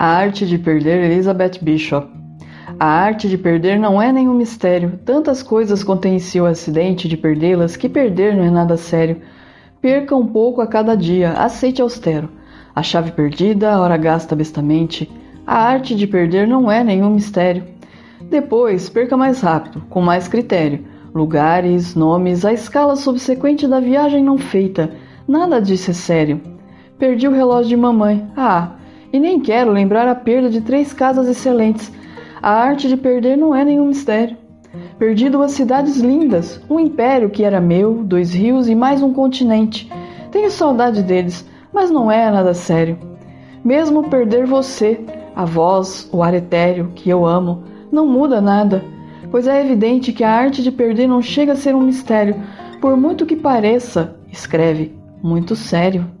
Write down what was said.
A Arte de Perder, Elizabeth Bishop. A arte de perder não é nenhum mistério. Tantas coisas contém em si o acidente de perdê-las que perder não é nada sério. Perca um pouco a cada dia, aceite austero. A chave perdida, a hora gasta bestamente. A arte de perder não é nenhum mistério. Depois, perca mais rápido, com mais critério. Lugares, nomes, a escala subsequente da viagem não feita. Nada disso é sério. Perdi o relógio de mamãe. Ah, e nem quero lembrar a perda de três casas excelentes. A arte de perder não é nenhum mistério. Perdi duas cidades lindas, um império que era meu, dois rios e mais um continente. Tenho saudade deles, mas não é nada sério. Mesmo perder você, a voz, o ar etéreo que eu amo, não muda nada, pois é evidente que a arte de perder não chega a ser um mistério, por muito que pareça, escreve, muito sério.